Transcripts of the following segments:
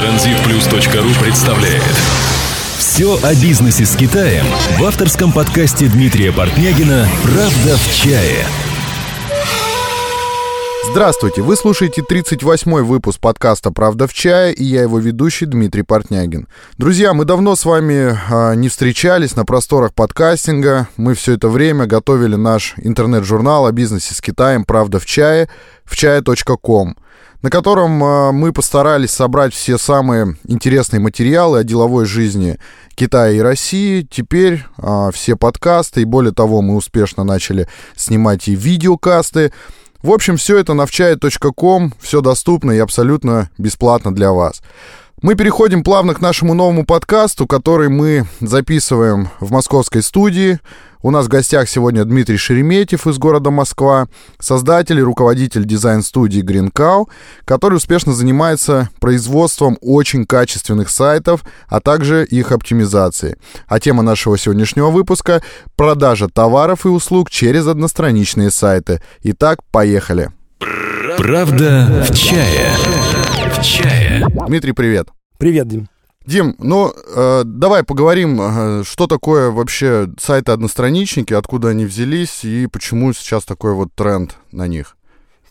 Транзитплюс.ру представляет Все о бизнесе с Китаем в авторском подкасте Дмитрия Портнягина «Правда в чае» Здравствуйте, вы слушаете 38-й выпуск подкаста «Правда в чае» и я его ведущий Дмитрий Портнягин. Друзья, мы давно с вами а, не встречались на просторах подкастинга. Мы все это время готовили наш интернет-журнал о бизнесе с Китаем «Правда в чае» в чае.ком на котором а, мы постарались собрать все самые интересные материалы о деловой жизни Китая и России. Теперь а, все подкасты, и более того, мы успешно начали снимать и видеокасты. В общем, все это на все доступно и абсолютно бесплатно для вас. Мы переходим плавно к нашему новому подкасту, который мы записываем в московской студии. У нас в гостях сегодня Дмитрий Шереметьев из города Москва, создатель и руководитель дизайн-студии Green Cow, который успешно занимается производством очень качественных сайтов, а также их оптимизацией. А тема нашего сегодняшнего выпуска – продажа товаров и услуг через одностраничные сайты. Итак, поехали. Правда в чае. В чае. Дмитрий, привет. Привет, Дим. Дим, ну э, давай поговорим, э, что такое вообще сайты-одностраничники, откуда они взялись и почему сейчас такой вот тренд на них.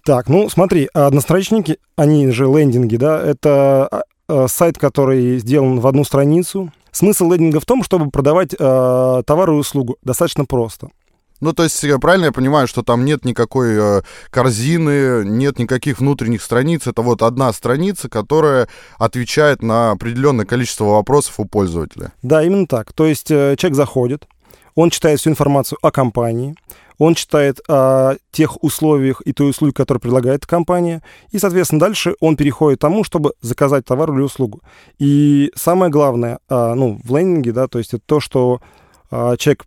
Так, ну смотри, одностраничники, они же лендинги, да, это э, сайт, который сделан в одну страницу. Смысл лендинга в том, чтобы продавать э, товар и услугу. Достаточно просто. Ну, то есть, правильно я понимаю, что там нет никакой э, корзины, нет никаких внутренних страниц. Это вот одна страница, которая отвечает на определенное количество вопросов у пользователя. Да, именно так. То есть э, человек заходит, он читает всю информацию о компании, он читает о тех условиях и той услуге, которую предлагает компания, и, соответственно, дальше он переходит к тому, чтобы заказать товар или услугу. И самое главное, э, ну, в лендинге, да, то есть это то, что э, человек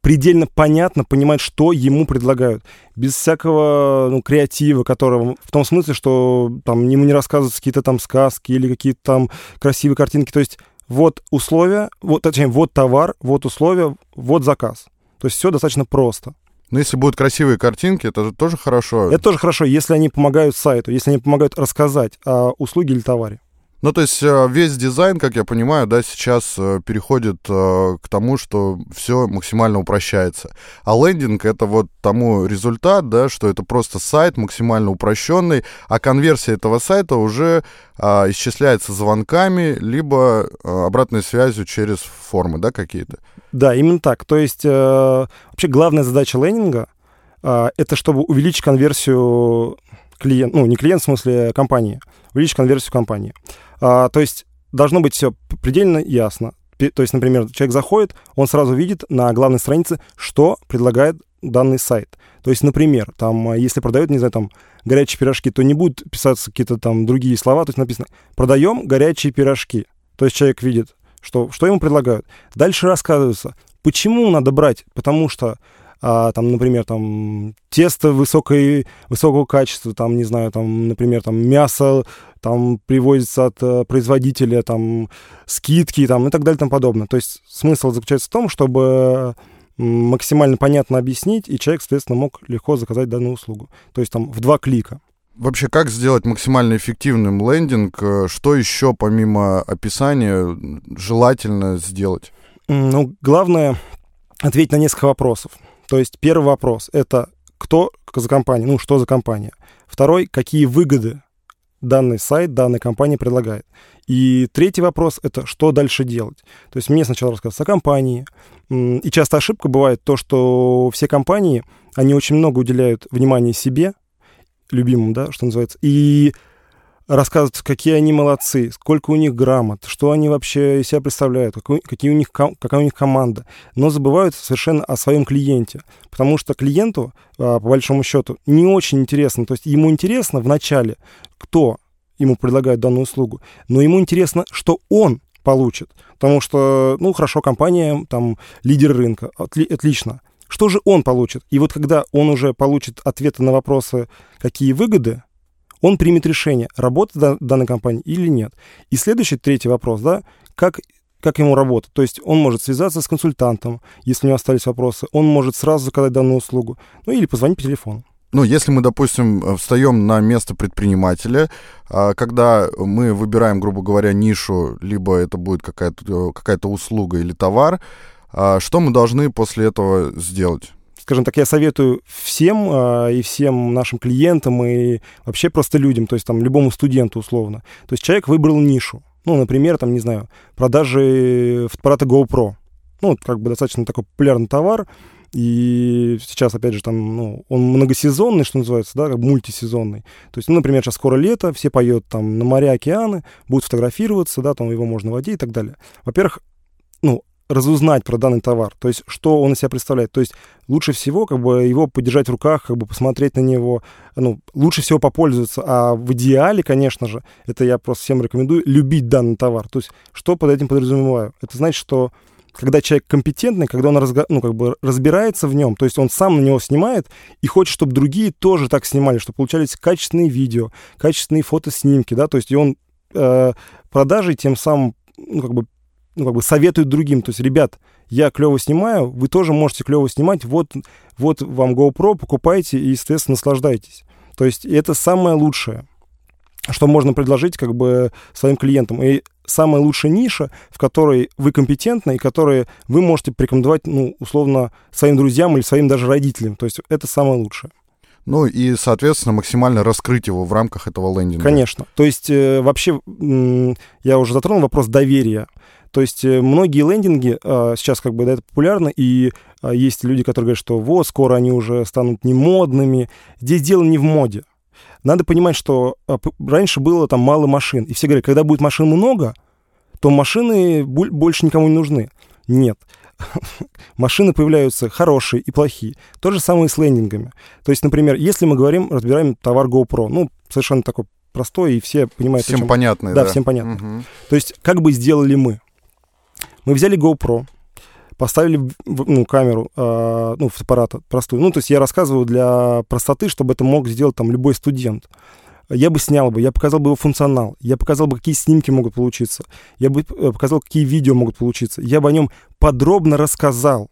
предельно понятно понимать, что ему предлагают. Без всякого ну, креатива, которого... В том смысле, что там ему не рассказываются какие-то там сказки или какие-то там красивые картинки. То есть вот условия, вот, точнее, вот товар, вот условия, вот заказ. То есть все достаточно просто. Но если будут красивые картинки, это же тоже хорошо. Это тоже хорошо, если они помогают сайту, если они помогают рассказать о услуге или товаре. Ну, то есть э, весь дизайн, как я понимаю, да, сейчас э, переходит э, к тому, что все максимально упрощается. А лендинг — это вот тому результат, да, что это просто сайт максимально упрощенный, а конверсия этого сайта уже а, исчисляется звонками, либо обратной связью через формы, да, какие-то? Да, именно так. То есть вообще главная задача лендинга это чтобы увеличить конверсию клиента, ну, не клиент, в смысле компании, увеличить конверсию компании. А, то есть должно быть все предельно ясно. То есть, например, человек заходит, он сразу видит на главной странице, что предлагает данный сайт. То есть, например, там, а, если продают, не знаю, там, горячие пирожки, то не будут писаться какие-то там другие слова, то есть написано «продаем горячие пирожки». То есть человек видит, что, что ему предлагают. Дальше рассказывается, почему надо брать, потому что а, там, например, там тесто высокой, высокого качества, там, не знаю, там, например, там мясо там привозится от э, производителя, там скидки, там и так далее, и тому подобное. То есть смысл заключается в том, чтобы максимально понятно объяснить, и человек, соответственно, мог легко заказать данную услугу. То есть там в два клика. Вообще, как сделать максимально эффективным лендинг? Э, что еще помимо описания желательно сделать? Ну, главное ответить на несколько вопросов. То есть первый вопрос — это кто за компания, ну, что за компания. Второй — какие выгоды данный сайт, данная компания предлагает. И третий вопрос — это что дальше делать. То есть мне сначала рассказывать о компании. И часто ошибка бывает то, что все компании, они очень много уделяют внимания себе, любимым, да, что называется, и рассказывают, какие они молодцы, сколько у них грамот, что они вообще из себя представляют, какой, какие у них, какая у них команда. Но забывают совершенно о своем клиенте. Потому что клиенту, а, по большому счету, не очень интересно. То есть ему интересно вначале, кто ему предлагает данную услугу, но ему интересно, что он получит. Потому что, ну, хорошо, компания, там, лидер рынка, отли, отлично. Что же он получит? И вот когда он уже получит ответы на вопросы, какие выгоды, он примет решение, работать в данной компании или нет. И следующий, третий вопрос, да, как как ему работать. То есть он может связаться с консультантом, если у него остались вопросы, он может сразу заказать данную услугу, ну или позвонить по телефону. ну, если мы, допустим, встаем на место предпринимателя, а, когда мы выбираем, грубо говоря, нишу, либо это будет какая-то какая услуга или товар, а, что мы должны после этого сделать? Скажем так, я советую всем э, и всем нашим клиентам и вообще просто людям, то есть там любому студенту условно. То есть человек выбрал нишу. Ну, например, там, не знаю, продажи фотоаппарата GoPro. Ну, как бы достаточно такой популярный товар. И сейчас, опять же, там, ну, он многосезонный, что называется, да, как мультисезонный. То есть, ну, например, сейчас скоро лето, все поют там на моря, океаны, будут фотографироваться, да, там его можно водить и так далее. Во-первых, ну, разузнать про данный товар, то есть что он из себя представляет. То есть лучше всего как бы его подержать в руках, как бы посмотреть на него, ну, лучше всего попользоваться. А в идеале, конечно же, это я просто всем рекомендую, любить данный товар. То есть что под этим подразумеваю? Это значит, что когда человек компетентный, когда он разго... ну, как бы разбирается в нем, то есть он сам на него снимает и хочет, чтобы другие тоже так снимали, чтобы получались качественные видео, качественные фотоснимки, да, то есть и он э, продажей тем самым ну, как бы ну, как бы советует другим. То есть, ребят, я клево снимаю, вы тоже можете клево снимать, вот, вот вам GoPro, покупайте и, естественно, наслаждайтесь. То есть это самое лучшее, что можно предложить как бы своим клиентам. И самая лучшая ниша, в которой вы компетентны и которые вы можете порекомендовать, ну, условно, своим друзьям или своим даже родителям. То есть это самое лучшее. Ну и, соответственно, максимально раскрыть его в рамках этого лендинга. Конечно. То есть э, вообще я уже затронул вопрос доверия. То есть э, многие лендинги а, сейчас как бы да, это популярно, и а, есть люди, которые говорят, что вот, скоро они уже станут не модными. Здесь дело не в моде. Надо понимать, что а, раньше было там мало машин, и все говорят, когда будет машин много, то машины больше никому не нужны. Нет. Машины появляются хорошие и плохие. То же самое и с лендингами. То есть, например, если мы говорим, разбираем товар GoPro, ну, совершенно такой простой, и все понимают... Всем понятный, да? Да, всем понятно. Угу. То есть, как бы сделали мы? Мы взяли GoPro, поставили ну, камеру, э, ну, фотоаппарата простую. Ну, то есть я рассказываю для простоты, чтобы это мог сделать там любой студент. Я бы снял бы, я показал бы его функционал, я показал бы, какие снимки могут получиться, я бы э, показал, какие видео могут получиться, я бы о нем подробно рассказал.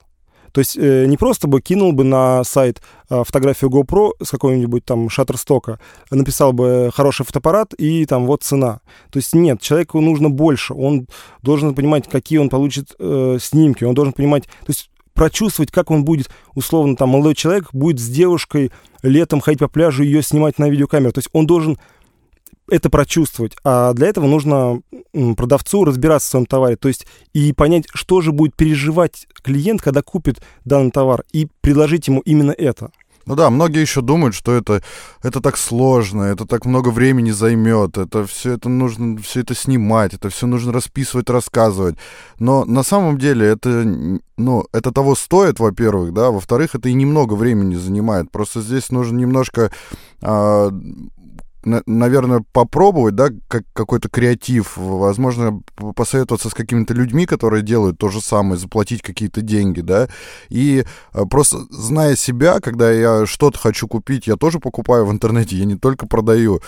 То есть э, не просто бы кинул бы на сайт э, фотографию GoPro с какого-нибудь там шаттерстока, написал бы хороший фотоаппарат и там вот цена. То есть нет, человеку нужно больше. Он должен понимать, какие он получит э, снимки, он должен понимать, то есть прочувствовать, как он будет, условно, там, молодой человек будет с девушкой летом ходить по пляжу, ее снимать на видеокамеру. То есть он должен это прочувствовать. А для этого нужно продавцу разбираться в своем товаре, то есть и понять, что же будет переживать клиент, когда купит данный товар, и предложить ему именно это. Ну да, многие еще думают, что это, это так сложно, это так много времени займет, это все это нужно все это снимать, это все нужно расписывать, рассказывать. Но на самом деле это, ну, это того стоит, во-первых, да, во-вторых, это и немного времени занимает. Просто здесь нужно немножко а, наверное, попробовать, да, как какой-то креатив, возможно, посоветоваться с какими-то людьми, которые делают то же самое, заплатить какие-то деньги, да, и э, просто зная себя, когда я что-то хочу купить, я тоже покупаю в интернете, я не только продаю,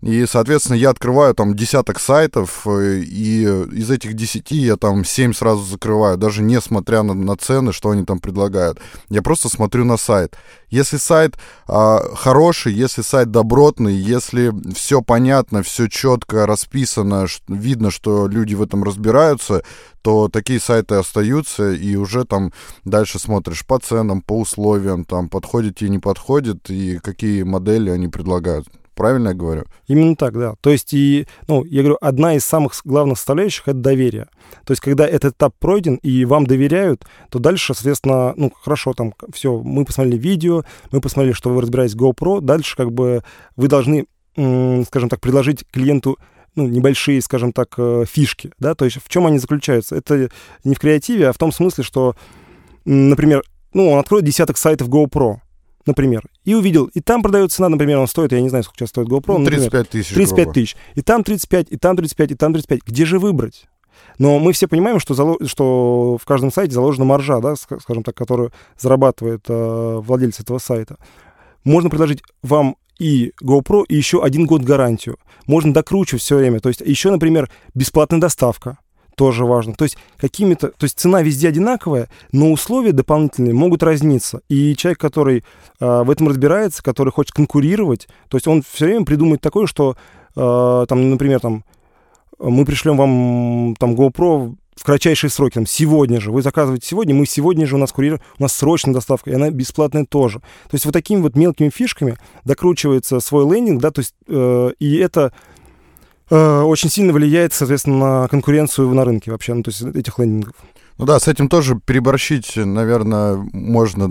и, соответственно, я открываю там десяток сайтов, и из этих десяти я там семь сразу закрываю, даже несмотря на, на цены, что они там предлагают. Я просто смотрю на сайт. Если сайт а, хороший, если сайт добротный, если все понятно, все четко расписано, видно, что люди в этом разбираются, то такие сайты остаются, и уже там дальше смотришь по ценам, по условиям, там подходит тебе, не подходит, и какие модели они предлагают. Правильно я говорю? Именно так, да. То есть, и, ну, я говорю, одна из самых главных составляющих — это доверие. То есть, когда этот этап пройден и вам доверяют, то дальше, соответственно, ну, хорошо, там, все, мы посмотрели видео, мы посмотрели, что вы разбираетесь в GoPro, дальше, как бы, вы должны, скажем так, предложить клиенту ну, небольшие, скажем так, э, фишки, да, то есть в чем они заключаются? Это не в креативе, а в том смысле, что, например, ну, он откроет десяток сайтов GoPro, например, и увидел, и там продается цена, например, он стоит, я не знаю, сколько сейчас стоит GoPro. Ну, 35 тысяч. 35 тысяч. И там 35, и там 35, и там 35. Где же выбрать? Но мы все понимаем, что, зало... что в каждом сайте заложена маржа, да, скажем так, которую зарабатывает э, владелец этого сайта. Можно предложить вам и GoPro, и еще один год гарантию. Можно докручивать все время. То есть еще, например, бесплатная доставка. Тоже важно. То есть какими-то, то есть цена везде одинаковая, но условия дополнительные могут разниться. И человек, который э, в этом разбирается, который хочет конкурировать, то есть он все время придумает такое, что э, там, например, там мы пришлем вам там GoPro в кратчайшие сроки, там, сегодня же, вы заказываете сегодня, мы сегодня же, у нас курьер, у нас срочная доставка, и она бесплатная тоже. То есть вот такими вот мелкими фишками докручивается свой лендинг, да, то есть, э, и это очень сильно влияет, соответственно, на конкуренцию на рынке вообще, ну, то есть этих лендингов. Ну да, с этим тоже переборщить, наверное, можно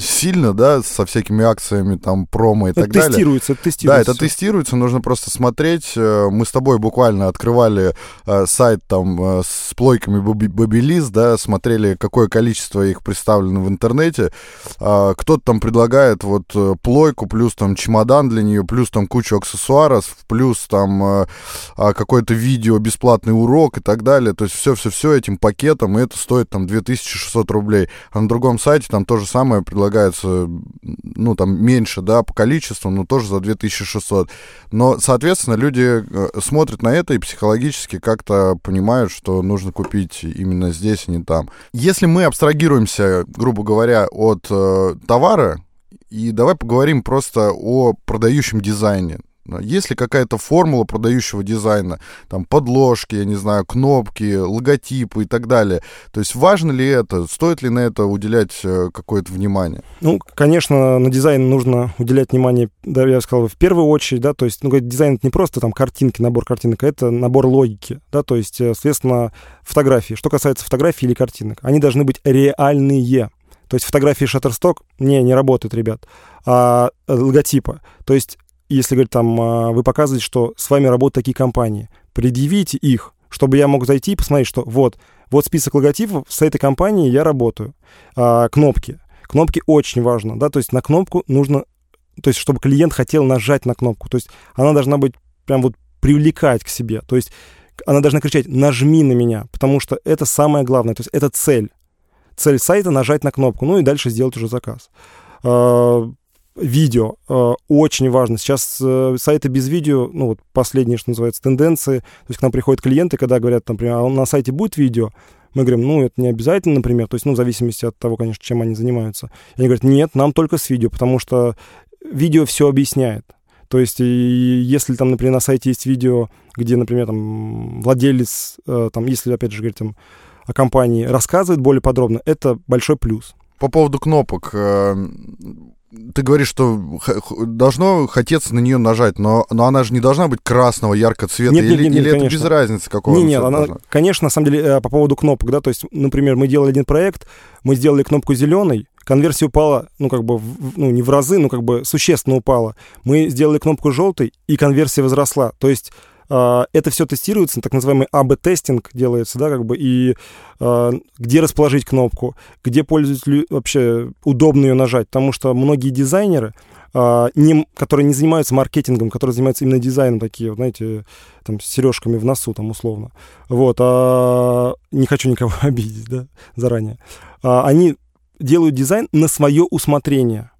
сильно, да, со всякими акциями, там, промо и это так далее. Тестируется, это тестируется. Да, это тестируется, нужно просто смотреть. Э, мы с тобой буквально открывали э, сайт там э, с плойками Бобилиз, да, смотрели, какое количество их представлено в интернете. Э, кто-то там предлагает вот плойку, плюс там чемодан для нее, плюс там кучу аксессуаров, плюс там а, какое-то видео, бесплатный урок и так далее. То есть все-все-все этим пакетом, и это это стоит там 2600 рублей. А на другом сайте там то же самое предлагается, ну, там меньше, да, по количеству, но тоже за 2600. Но, соответственно, люди э, смотрят на это и психологически как-то понимают, что нужно купить именно здесь, а не там. Если мы абстрагируемся, грубо говоря, от э, товара, и давай поговорим просто о продающем дизайне. Есть ли какая-то формула продающего дизайна? Там подложки, я не знаю, кнопки, логотипы и так далее. То есть важно ли это? Стоит ли на это уделять э, какое-то внимание? Ну, конечно, на дизайн нужно уделять внимание, да, я сказал, в первую очередь, да, то есть, ну, дизайн это не просто там картинки, набор картинок, а это набор логики, да, то есть, э, соответственно, фотографии. Что касается фотографий или картинок, они должны быть реальные. То есть фотографии Shutterstock не, не работают, ребят. А э, логотипа. То есть если, говорить, там, а, вы показываете, что с вами работают такие компании, предъявите их, чтобы я мог зайти и посмотреть, что вот, вот список логотипов, с этой компанией я работаю. А, кнопки. Кнопки очень важно, да, то есть на кнопку нужно, то есть чтобы клиент хотел нажать на кнопку, то есть она должна быть прям вот привлекать к себе, то есть она должна кричать «нажми на меня», потому что это самое главное, то есть это цель. Цель сайта — нажать на кнопку, ну и дальше сделать уже заказ. Видео э, очень важно. Сейчас э, сайты без видео, ну вот последние, что называется, тенденции. То есть к нам приходят клиенты, когда говорят, например, а на сайте будет видео, мы говорим, ну, это не обязательно, например, то есть, ну, в зависимости от того, конечно, чем они занимаются. И они говорят, нет, нам только с видео, потому что видео все объясняет. То есть, если там, например, на сайте есть видео, где, например, там владелец, э, там, если, опять же, говорить там, о компании, рассказывает более подробно, это большой плюс. По поводу кнопок, э, ты говоришь, что должно хотеться на нее нажать, но, но она же не должна быть красного, яркого цвета, нет, или, нет, нет, или конечно. это без разницы какого Нет, нет, она, конечно, на самом деле, э, по поводу кнопок, да, то есть, например, мы делали один проект, мы сделали кнопку зеленой, конверсия упала, ну, как бы, ну, не в разы, но как бы существенно упала. Мы сделали кнопку желтой, и конверсия возросла. То есть это все тестируется, так называемый АБ-тестинг делается, да, как бы, и э, где расположить кнопку, где пользователю вообще удобно ее нажать, потому что многие дизайнеры, э, не, которые не занимаются маркетингом, которые занимаются именно дизайном, такие, знаете, там, с сережками в носу, там, условно, вот, а, не хочу никого обидеть, да, заранее, а, они делают дизайн на свое усмотрение.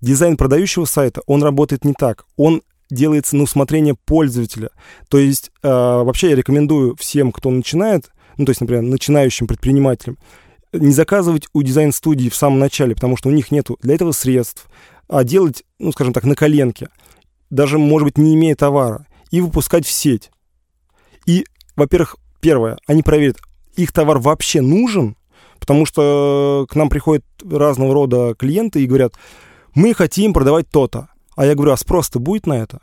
Дизайн продающего сайта, он работает не так. Он делается на усмотрение пользователя. То есть э, вообще я рекомендую всем, кто начинает, ну то есть, например, начинающим предпринимателям, не заказывать у дизайн-студии в самом начале, потому что у них нет для этого средств, а делать, ну скажем так, на коленке, даже, может быть, не имея товара, и выпускать в сеть. И, во-первых, первое, они проверят, их товар вообще нужен, потому что к нам приходят разного рода клиенты и говорят, мы хотим продавать то-то. А я говорю, а спрос-то будет на это?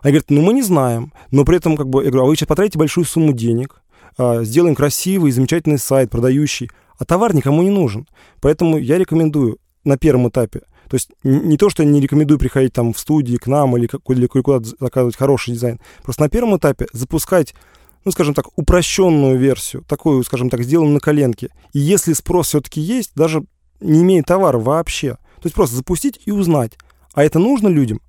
Они говорят, ну мы не знаем, но при этом как бы, я говорю, а вы сейчас потратите большую сумму денег, а, сделаем красивый, замечательный сайт, продающий, а товар никому не нужен. Поэтому я рекомендую на первом этапе, то есть не то, что я не рекомендую приходить там в студии к нам или, или куда-то заказывать хороший дизайн, просто на первом этапе запускать ну, скажем так, упрощенную версию, такую, скажем так, сделанную на коленке. И если спрос все-таки есть, даже не имея товара вообще, то есть просто запустить и узнать, а это нужно людям?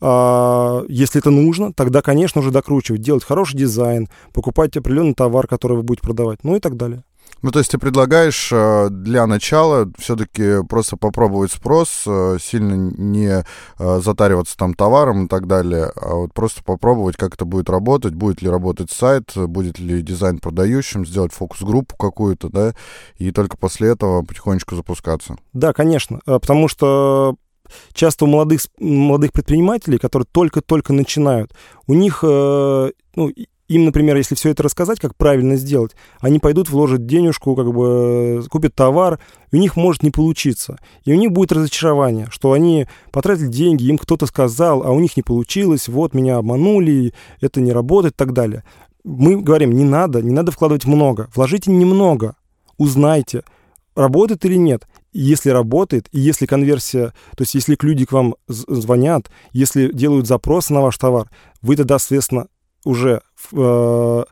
А, если это нужно, тогда, конечно, уже докручивать, делать хороший дизайн, покупать определенный товар, который вы будете продавать, ну и так далее. Ну, то есть ты предлагаешь э, для начала все-таки просто попробовать спрос, э, сильно не э, затариваться там товаром и так далее, а вот просто попробовать, как это будет работать, будет ли работать сайт, будет ли дизайн продающим, сделать фокус-группу какую-то, да, и только после этого потихонечку запускаться. Да, конечно, потому что часто у молодых, молодых предпринимателей, которые только-только начинают, у них ну, им, например, если все это рассказать, как правильно сделать, они пойдут, вложат денежку, как бы купят товар, и у них может не получиться. И у них будет разочарование, что они потратили деньги, им кто-то сказал, а у них не получилось, вот меня обманули, это не работает и так далее. Мы говорим, не надо, не надо вкладывать много, вложите немного, узнайте, работает или нет. Если работает, и если конверсия, то есть если люди к вам звонят, если делают запрос на ваш товар, вы тогда, соответственно, уже, э,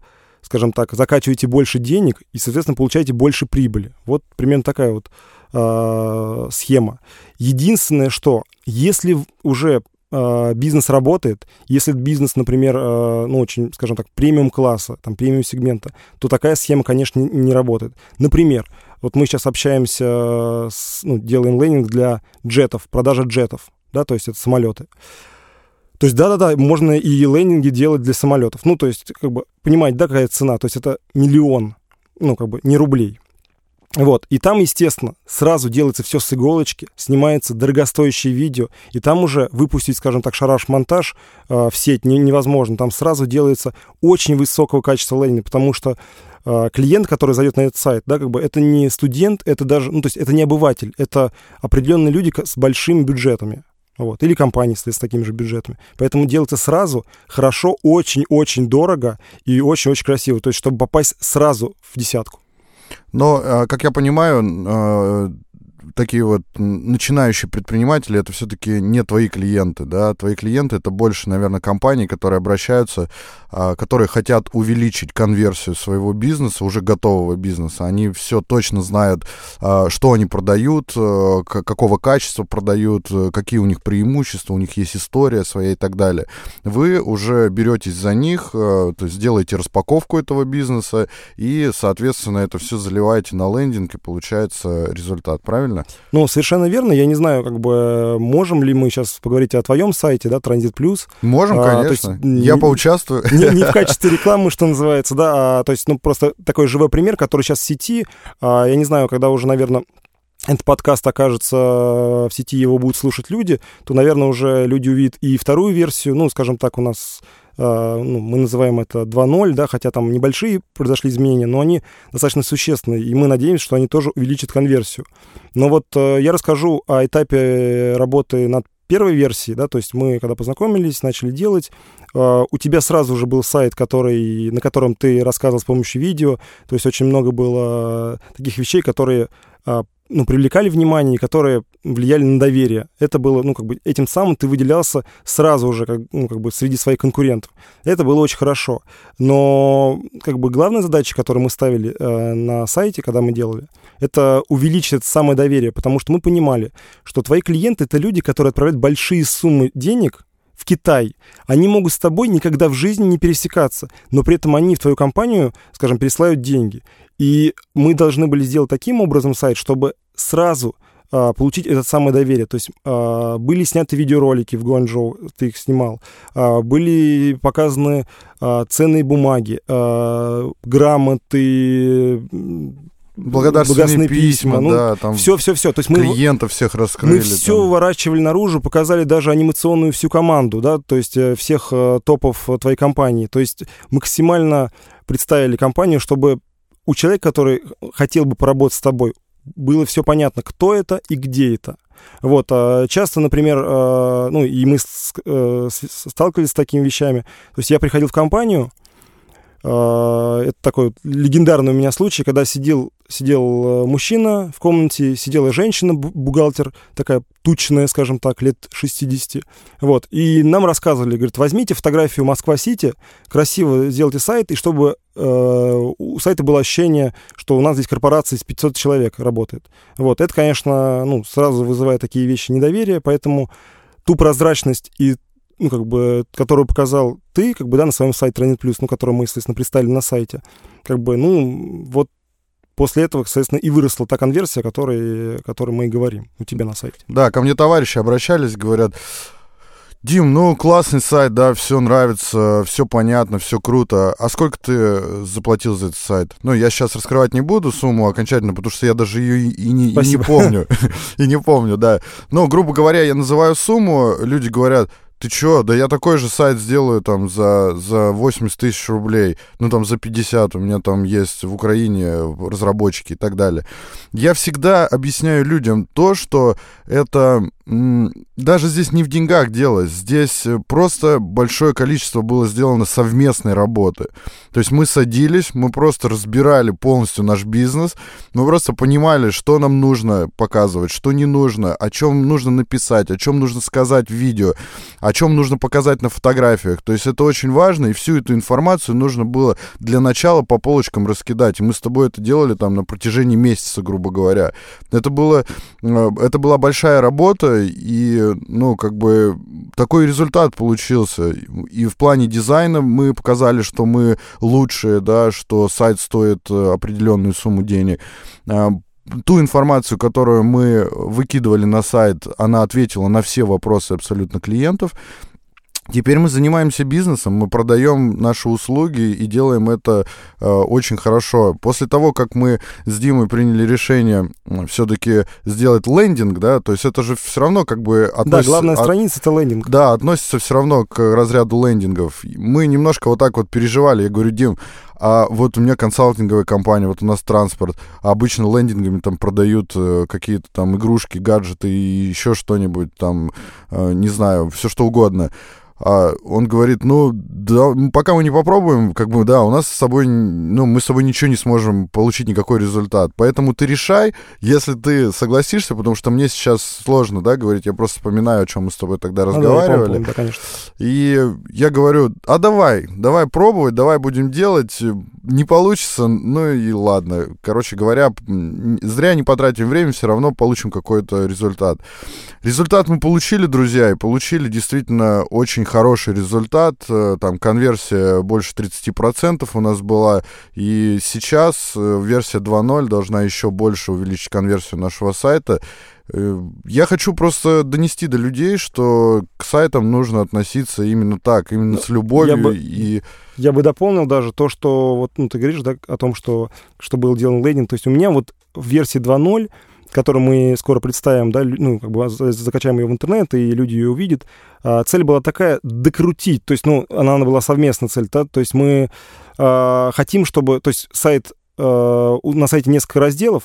скажем так, закачиваете больше денег и, соответственно, получаете больше прибыли. Вот примерно такая вот э, схема. Единственное, что если уже бизнес работает, если бизнес, например, э, ну, очень, скажем так, премиум класса, там, премиум сегмента, то такая схема, конечно, не, работает. Например, вот мы сейчас общаемся, с, ну, делаем лендинг для джетов, продажа джетов, да, то есть это самолеты. То есть, да-да-да, можно и лендинги делать для самолетов. Ну, то есть, как бы, понимать, да, какая цена. То есть, это миллион, ну, как бы, не рублей. Вот, и там, естественно, сразу делается все с иголочки, снимается дорогостоящее видео, и там уже выпустить, скажем так, шараш-монтаж э, в сеть не, невозможно. Там сразу делается очень высокого качества лендинг, потому что э, клиент, который зайдет на этот сайт, да, как бы это не студент, это даже, ну, то есть это не обыватель, это определенные люди с большими бюджетами. Вот. Или компании с, с такими же бюджетами. Поэтому делается сразу хорошо, очень-очень дорого и очень-очень красиво. То есть, чтобы попасть сразу в десятку. Но, а, как я понимаю, а, такие вот начинающие предприниматели, это все-таки не твои клиенты, да, твои клиенты это больше, наверное, компании, которые обращаются, а, которые хотят увеличить конверсию своего бизнеса, уже готового бизнеса. Они все точно знают, а, что они продают, а, какого качества продают, какие у них преимущества, у них есть история своя и так далее. Вы уже беретесь за них, то есть делаете распаковку этого бизнеса и, соответственно, это все заливаете на лендинг и получается результат, правильно? Правильно? Ну, совершенно верно. Я не знаю, как бы, можем ли мы сейчас поговорить о твоем сайте, да, Транзит Плюс. Можем, а, конечно. есть, Я не, поучаствую. Не, не в качестве рекламы, что называется, да, а, то есть, ну, просто такой живой пример, который сейчас в сети, а, я не знаю, когда уже, наверное, этот подкаст окажется в сети, его будут слушать люди, то, наверное, уже люди увидят и вторую версию, ну, скажем так, у нас Э, ну, мы называем это 2.0, да, хотя там небольшие произошли изменения, но они достаточно существенные, и мы надеемся, что они тоже увеличат конверсию. Но вот э, я расскажу о этапе работы над первой версии, да, то есть мы, когда познакомились, начали делать, э, у тебя сразу же был сайт, который, на котором ты рассказывал с помощью видео, то есть очень много было таких вещей, которые ну, привлекали внимание, которые влияли на доверие. Это было, ну, как бы, этим самым ты выделялся сразу уже, как, ну, как бы, среди своих конкурентов. Это было очень хорошо. Но, как бы, главная задача, которую мы ставили э, на сайте, когда мы делали, это увеличить это самое доверие, потому что мы понимали, что твои клиенты — это люди, которые отправляют большие суммы денег в Китай, они могут с тобой никогда в жизни не пересекаться, но при этом они в твою компанию, скажем, пересылают деньги. И мы должны были сделать таким образом сайт, чтобы сразу получить это самое доверие. То есть а, были сняты видеоролики в Гуанчжоу, ты их снимал, а, были показаны а, ценные бумаги, а, грамоты, благодарственные, благодарственные письма, письма ну, да, там все, все, все. То есть мы клиентов всех раскрыли. Мы все там. выворачивали наружу, показали даже анимационную всю команду, да, то есть э, всех э, топов твоей компании. То есть максимально представили компанию, чтобы у человека, который хотел бы поработать с тобой, было все понятно, кто это и где это. Вот, а часто, например, э, ну, и мы сталкивались с такими вещами. То есть я приходил в компанию, это такой легендарный у меня случай, когда сидел сидел э, мужчина в комнате, сидела женщина, бухгалтер, такая тучная, скажем так, лет 60. Вот. И нам рассказывали, говорят, возьмите фотографию Москва-Сити, красиво сделайте сайт, и чтобы э, у сайта было ощущение, что у нас здесь корпорация из 500 человек работает. Вот. Это, конечно, ну, сразу вызывает такие вещи недоверия, поэтому ту прозрачность и ну, как бы, которую показал ты, как бы, да, на своем сайте Ранит Плюс, ну, который мы, естественно, представили на сайте, как бы, ну, вот после этого, соответственно, и выросла та конверсия, о которой, о которой мы и говорим у тебя на сайте. Да, ко мне товарищи обращались, говорят, Дим, ну классный сайт, да, все нравится, все понятно, все круто. А сколько ты заплатил за этот сайт? Ну, я сейчас раскрывать не буду сумму окончательно, потому что я даже ее и, и, не, и не помню. И не помню, да. Но, грубо говоря, я называю сумму, люди говорят, ты чё, да я такой же сайт сделаю там за, за 80 тысяч рублей, ну там за 50, у меня там есть в Украине разработчики и так далее. Я всегда объясняю людям то, что это даже здесь не в деньгах дело, здесь просто большое количество было сделано совместной работы. То есть мы садились, мы просто разбирали полностью наш бизнес, мы просто понимали, что нам нужно показывать, что не нужно, о чем нужно написать, о чем нужно сказать в видео, о чем нужно показать на фотографиях. То есть это очень важно, и всю эту информацию нужно было для начала по полочкам раскидать. И мы с тобой это делали там на протяжении месяца, грубо говоря. Это, было, э, это была большая работа, и, ну, как бы такой результат получился. И в плане дизайна мы показали, что мы лучшие, да, что сайт стоит э, определенную сумму денег а, ту информацию, которую мы выкидывали на сайт, она ответила на все вопросы абсолютно клиентов. Теперь мы занимаемся бизнесом, мы продаем наши услуги и делаем это э, очень хорошо. После того, как мы с Димой приняли решение все-таки сделать лендинг, да, то есть это же все равно как бы относится... Да, главная от, страница это лендинг. Да, относится все равно к разряду лендингов. Мы немножко вот так вот переживали. Я говорю, Дим, а вот у меня консалтинговая компания, вот у нас транспорт, а обычно лендингами там продают э, какие-то там игрушки, гаджеты и еще что-нибудь там, э, не знаю, все что угодно. А он говорит, ну, да, пока мы не попробуем, как бы, да, у нас с собой, ну, мы с собой ничего не сможем получить, никакой результат. Поэтому ты решай, если ты согласишься, потому что мне сейчас сложно, да, говорить, я просто вспоминаю, о чем мы с тобой тогда ну, разговаривали. Да, помню, да, конечно. И я говорю, а давай, давай пробовать, давай будем делать. Не получится, ну и ладно. Короче говоря, зря не потратим время, все равно получим какой-то результат. Результат мы получили, друзья, и получили действительно очень хороший результат. Э, там конверсия больше 30% у нас была. И сейчас э, версия 2.0 должна еще больше увеличить конверсию нашего сайта. Э, я хочу просто донести до людей, что к сайтам нужно относиться именно так, именно с любовью я бы, и... Я бы дополнил даже то, что вот ну, ты говоришь да, о том, что, что был сделан лендинг. То есть у меня вот в версии 2.0 который мы скоро представим, да, ну, как бы закачаем ее в интернет, и люди ее увидят. А, цель была такая — докрутить, то есть, ну, она, она была совместная цель, да, то есть мы а, хотим, чтобы, то есть сайт, а, на сайте несколько разделов,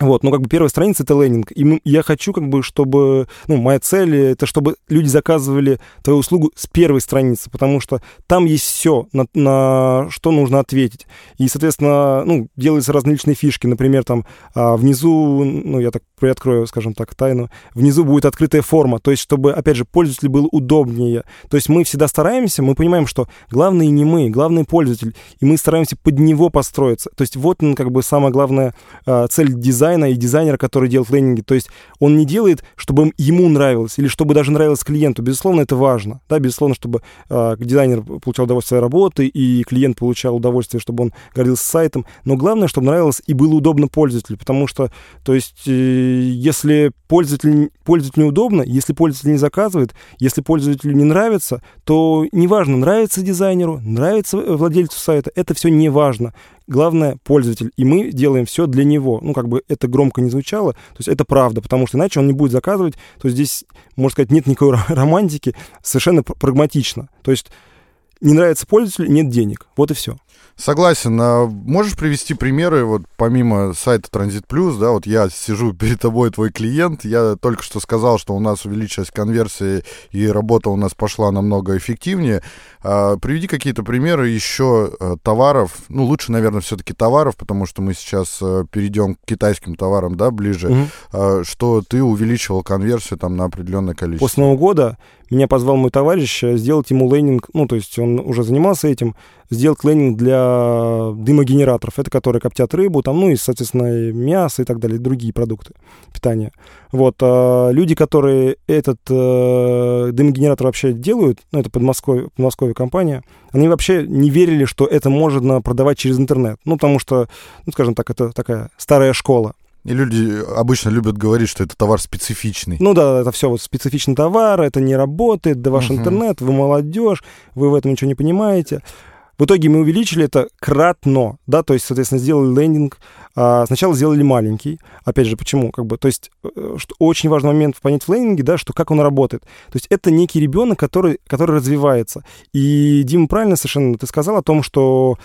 вот, ну, как бы первая страница — это лендинг. И я хочу, как бы, чтобы... Ну, моя цель — это чтобы люди заказывали твою услугу с первой страницы, потому что там есть все, на, на что нужно ответить. И, соответственно, ну, делаются разные личные фишки. Например, там а, внизу, ну, я так приоткрою, скажем так, тайну, внизу будет открытая форма, то есть чтобы, опять же, пользователю было удобнее. То есть мы всегда стараемся, мы понимаем, что главное не мы, главный пользователь, и мы стараемся под него построиться. То есть вот, как бы, самая главная а, цель дизайна и дизайнера, который делает лендинги. То есть он не делает, чтобы ему нравилось или чтобы даже нравилось клиенту. Безусловно, это важно. Да, безусловно, чтобы э, дизайнер получал удовольствие от работы и клиент получал удовольствие, чтобы он гордился сайтом. Но главное, чтобы нравилось и было удобно пользователю. Потому что, то есть, э, если пользователю, пользователю неудобно, если пользователь не заказывает, если пользователю не нравится, то неважно, нравится дизайнеру, нравится владельцу сайта, это все не важно. Главное — пользователь, и мы делаем все для него. Ну, как бы это громко не звучало, то есть это правда, потому что иначе он не будет заказывать, то здесь, можно сказать, нет никакой романтики, совершенно прагматично. То есть не нравится пользователю, нет денег. Вот и все. Согласен. А можешь привести примеры, вот помимо сайта Транзит Плюс, да, вот я сижу перед тобой, твой клиент, я только что сказал, что у нас увеличилась конверсия и работа у нас пошла намного эффективнее. А, приведи какие-то примеры еще а, товаров, ну, лучше, наверное, все-таки товаров, потому что мы сейчас а, перейдем к китайским товарам, да, ближе, угу. а, что ты увеличивал конверсию там на определенное количество. После Нового года меня позвал мой товарищ э, сделать ему лендинг, ну, то есть он уже занимался этим, сделать лендинг для дымогенераторов, это которые коптят рыбу, там, ну, и, соответственно, мясо и так далее, и другие продукты питания. Вот, а люди, которые этот э, дымогенератор вообще делают, ну, это Подмосковье, Подмосковье компания, они вообще не верили, что это можно продавать через интернет, ну, потому что, ну, скажем так, это такая старая школа. И люди обычно любят говорить, что это товар специфичный. Ну да, это все вот специфичный товар, это не работает, да ваш uh-huh. интернет, вы молодежь, вы в этом ничего не понимаете. В итоге мы увеличили это кратно, да, то есть, соответственно, сделали лендинг. А, сначала сделали маленький. Опять же, почему? Как бы, то есть, э, что очень важный момент понять в лендинге, да, что как он работает. То есть, это некий ребенок, который, который развивается. И, Дима, правильно совершенно ты сказал о том, что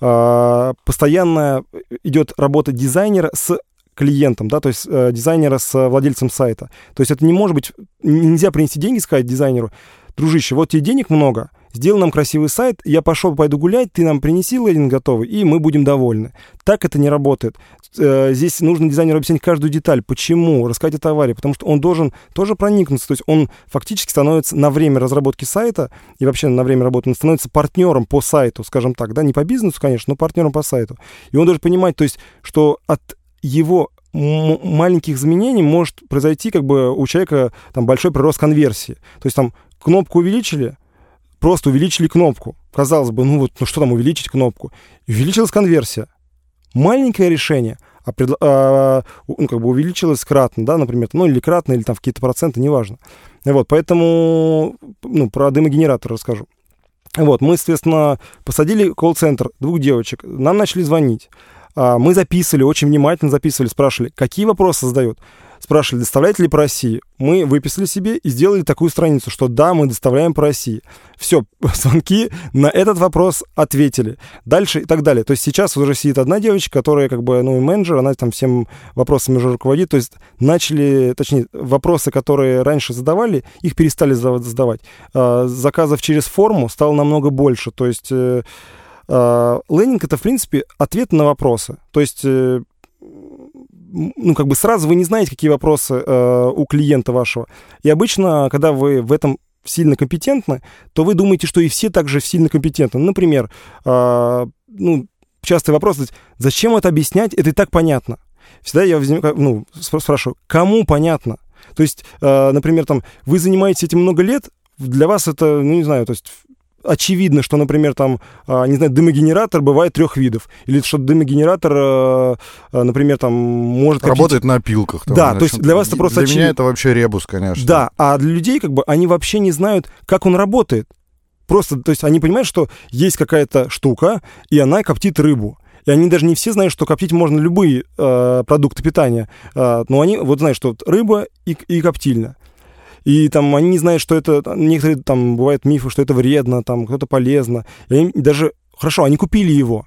а, постоянно идет работа дизайнера с клиентом, да, то есть э, дизайнера с владельцем сайта. То есть это не может быть, нельзя принести деньги, сказать дизайнеру, дружище, вот тебе денег много, сделай нам красивый сайт, я пошел, пойду гулять, ты нам принеси лендинг готовый, и мы будем довольны. Так это не работает. Э, здесь нужно дизайнеру объяснить каждую деталь, почему, рассказать о товаре, потому что он должен тоже проникнуться, то есть он фактически становится на время разработки сайта и вообще на время работы, он становится партнером по сайту, скажем так, да, не по бизнесу, конечно, но партнером по сайту. И он должен понимать, то есть, что от его маленьких изменений может произойти как бы у человека там большой прирост конверсии. То есть там кнопку увеличили, просто увеличили кнопку. Казалось бы, ну вот, ну что там увеличить кнопку? увеличилась конверсия. Маленькое решение, а, пред, а ну, как бы увеличилось кратно, да, например, ну или кратно, или там в какие-то проценты, неважно. Вот, поэтому, ну, про дымогенератор расскажу. Вот, мы, соответственно, посадили колл-центр двух девочек, нам начали звонить. А, мы записывали, очень внимательно записывали, спрашивали, какие вопросы задают. Спрашивали, доставляете ли по России. Мы выписали себе и сделали такую страницу, что да, мы доставляем по России. Все, звонки на этот вопрос ответили. Дальше и так далее. То есть сейчас уже сидит одна девочка, которая как бы, ну, и менеджер, она там всем вопросами уже руководит. То есть начали, точнее, вопросы, которые раньше задавали, их перестали задавать. А, заказов через форму стало намного больше. То есть э, лендинг — это, в принципе, ответ на вопросы. То есть э, ну, как бы сразу вы не знаете, какие вопросы э, у клиента вашего. И обычно, когда вы в этом сильно компетентны, то вы думаете, что и все также сильно компетентны. Например, э, ну, частый вопрос, зачем это объяснять, это и так понятно. Всегда я ну, спрашиваю, кому понятно? То есть, э, например, там, вы занимаетесь этим много лет, для вас это, ну, не знаю, то есть очевидно, что, например, там, а, не знаю, дымогенератор бывает трех видов. Или что дымогенератор, а, а, например, там может... Работает на пилках. Там, да, то есть для вас это просто Для очевид... меня это вообще ребус, конечно. Да, а для людей, как бы, они вообще не знают, как он работает. Просто, то есть они понимают, что есть какая-то штука, и она коптит рыбу. И они даже не все знают, что коптить можно любые э, продукты питания. Э, но они вот знают, что рыба и, и коптильня и там они не знают, что это, некоторые там бывают мифы, что это вредно, там кто-то полезно. И они даже, хорошо, они купили его.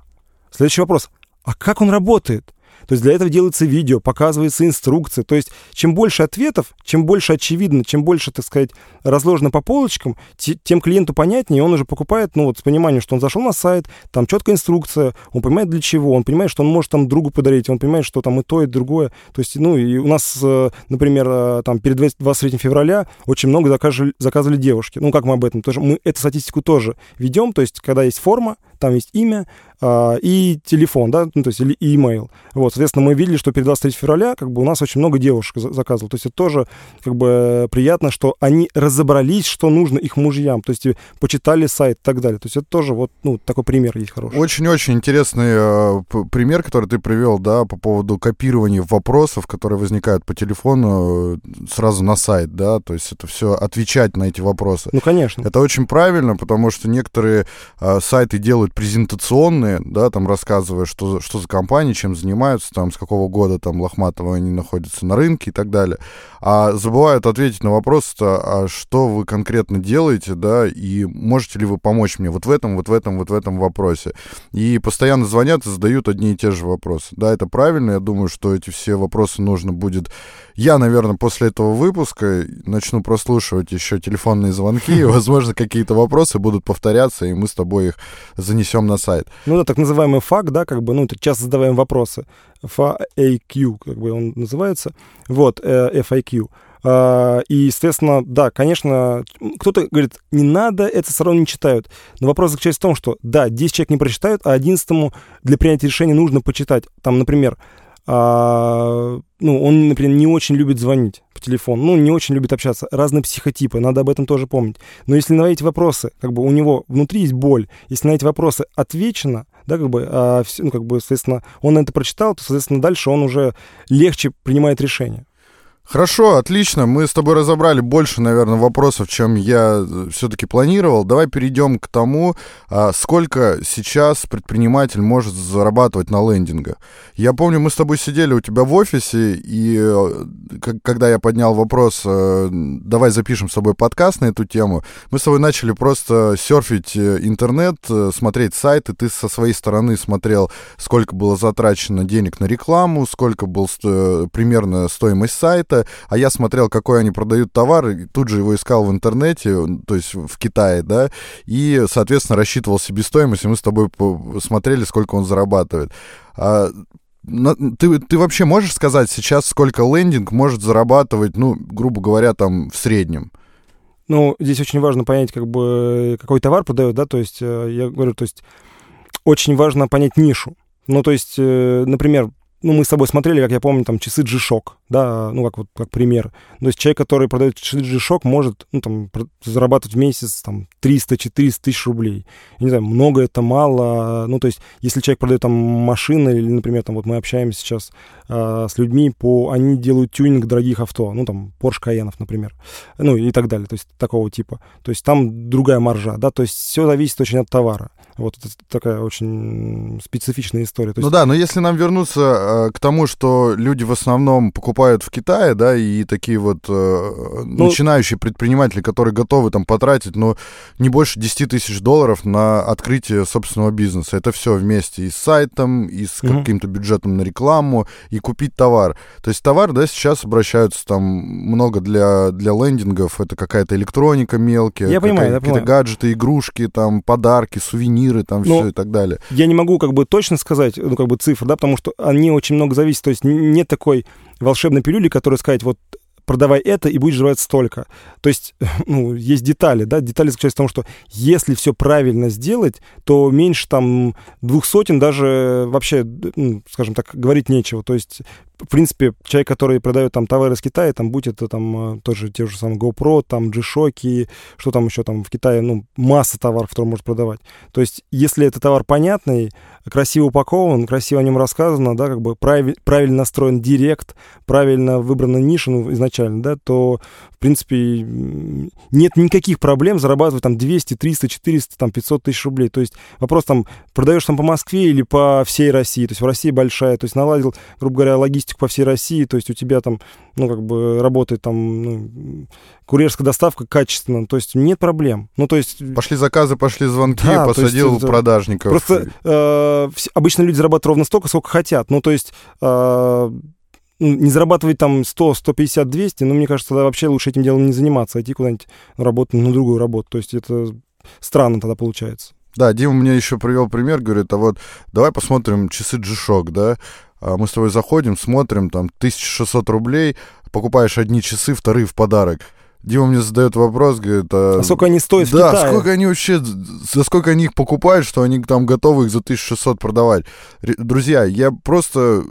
Следующий вопрос, а как он работает? То есть для этого делается видео, показывается инструкция. То есть чем больше ответов, чем больше очевидно, чем больше, так сказать, разложено по полочкам, тем клиенту понятнее, он уже покупает, ну вот с пониманием, что он зашел на сайт, там четкая инструкция, он понимает для чего, он понимает, что он может там другу подарить, он понимает, что там и то, и другое. То есть, ну и у нас, э, например, э, там перед 23 февраля очень много заказывали, заказывали девушки. Ну как мы об этом? Тоже мы эту статистику тоже ведем, то есть когда есть форма, там есть имя э, и телефон, да, ну, то есть или имейл. Вот, соответственно, мы видели, что перед 23 февраля как бы у нас очень много девушек заказывало. То есть это тоже как бы приятно, что они разобрались, что нужно их мужьям, то есть почитали сайт и так далее. То есть это тоже вот, ну, такой пример есть хороший. Очень-очень интересный э, пример, который ты привел, да, по поводу копирования вопросов, которые возникают по телефону э, сразу на сайт, да, то есть это все отвечать на эти вопросы. Ну, конечно. Это очень правильно, потому что некоторые э, сайты делают делают презентационные, да, там рассказывая, что, что за компании, чем занимаются, там, с какого года там Лохматова они находятся на рынке и так далее. А забывают ответить на вопрос, а что вы конкретно делаете, да, и можете ли вы помочь мне вот в этом, вот в этом, вот в этом вопросе. И постоянно звонят и задают одни и те же вопросы. Да, это правильно, я думаю, что эти все вопросы нужно будет... Я, наверное, после этого выпуска начну прослушивать еще телефонные звонки, и, возможно, какие-то вопросы будут повторяться, и мы с тобой их занесем занесем на сайт. Ну да, так называемый факт, да, как бы, ну, часто задаваем вопросы. FAQ, как бы он называется. Вот, э, FAQ. А, и, естественно, да, конечно, кто-то говорит, не надо, это все равно не читают. Но вопрос заключается в том, что, да, 10 человек не прочитают, а 11 для принятия решения нужно почитать. Там, например, а, ну, он, например, не очень любит звонить по телефону, ну, не очень любит общаться. Разные психотипы, надо об этом тоже помнить. Но если на эти вопросы, как бы у него внутри есть боль, если на эти вопросы отвечено, да, как бы, а, ну, как бы, соответственно, он это прочитал, то, соответственно, дальше он уже легче принимает решение. Хорошо, отлично. Мы с тобой разобрали больше, наверное, вопросов, чем я э, все-таки планировал. Давай перейдем к тому, а, сколько сейчас предприниматель может зарабатывать на лендингах. Я помню, мы с тобой сидели у тебя в офисе, и э, когда я поднял вопрос, э, давай запишем с тобой подкаст на эту тему, мы с тобой начали просто серфить интернет, смотреть сайты. Ты со своей стороны смотрел, сколько было затрачено денег на рекламу, сколько был примерно стоимость сайта, а я смотрел, какой они продают товар, и тут же его искал в интернете, то есть в Китае, да, и, соответственно, рассчитывал себестоимость, и мы с тобой смотрели, сколько он зарабатывает. А, ты, ты вообще можешь сказать сейчас, сколько лендинг может зарабатывать, ну, грубо говоря, там, в среднем? Ну, здесь очень важно понять, как бы, какой товар продают, да, то есть, э, я говорю, то есть, очень важно понять нишу. Ну, то есть, э, например, ну, мы с тобой смотрели, как я помню, там, часы G-Shock, да, ну, как вот, как пример. То есть человек, который продает G-Shock, может, ну, там, зарабатывать в месяц, там, 300-400 тысяч рублей. Я не знаю, много это, мало. Ну, то есть, если человек продает там машины, или, например, там, вот мы общаемся сейчас э, с людьми по... Они делают тюнинг дорогих авто, ну, там, Porsche Cayenne, например, ну, и так далее, то есть, такого типа. То есть, там другая маржа, да, то есть, все зависит очень от товара. Вот это такая очень специфичная история. То есть... Ну да, но если нам вернуться э, к тому, что люди в основном покупают в Китае, да, и такие вот э, ну... начинающие предприниматели, которые готовы там потратить, ну, не больше 10 тысяч долларов на открытие собственного бизнеса. Это все вместе и с сайтом, и с mm-hmm. каким-то бюджетом на рекламу, и купить товар. То есть товар, да, сейчас обращаются там много для, для лендингов, это какая-то электроника мелкая, я понимаю, я какие-то понимаю. гаджеты, игрушки, там, подарки, сувениры там ну, все и так далее. Я не могу как бы точно сказать, ну, как бы цифр, да, потому что они очень много зависят. То есть нет такой волшебной пилюли, которая сказать, вот продавай это, и будешь жрать столько. То есть, ну, есть детали, да, детали заключаются в том, что если все правильно сделать, то меньше там двух сотен даже вообще, ну, скажем так, говорить нечего. То есть в принципе, человек, который продает там товары из Китая, там, будь это там э, тоже те же самые GoPro, там, G-Shock, что там еще там в Китае, ну, масса товаров, которые может продавать. То есть, если это товар понятный, красиво упакован, красиво о нем рассказано, да, как бы правиль, правильно настроен директ, правильно выбрана ниша ну, изначально, да, то, в принципе, нет никаких проблем зарабатывать там 200, 300, 400, там 500 тысяч рублей. То есть, вопрос там, продаешь там по Москве или по всей России, то есть в России большая, то есть наладил, грубо говоря, логистику логистику по всей России, то есть у тебя там, ну, как бы работает там ну, курьерская доставка качественно, то есть нет проблем. Ну, то есть... Пошли заказы, пошли звонки, да, посадил есть, продажников. Просто э, обычно люди зарабатывают ровно столько, сколько хотят. Ну, то есть... Э, ну, не зарабатывать там 100, 150, 200, но мне кажется, тогда вообще лучше этим делом не заниматься, а идти куда-нибудь работать на другую работу. То есть это странно тогда получается. Да, Дима мне еще привел пример, говорит, а вот давай посмотрим часы G-Shock, да, мы с тобой заходим, смотрим, там, 1600 рублей, покупаешь одни часы, вторые в подарок. Дима мне задает вопрос, говорит... А, а сколько они стоят да, в Китае? сколько они вообще... За сколько они их покупают, что они там готовы их за 1600 продавать? Друзья, я просто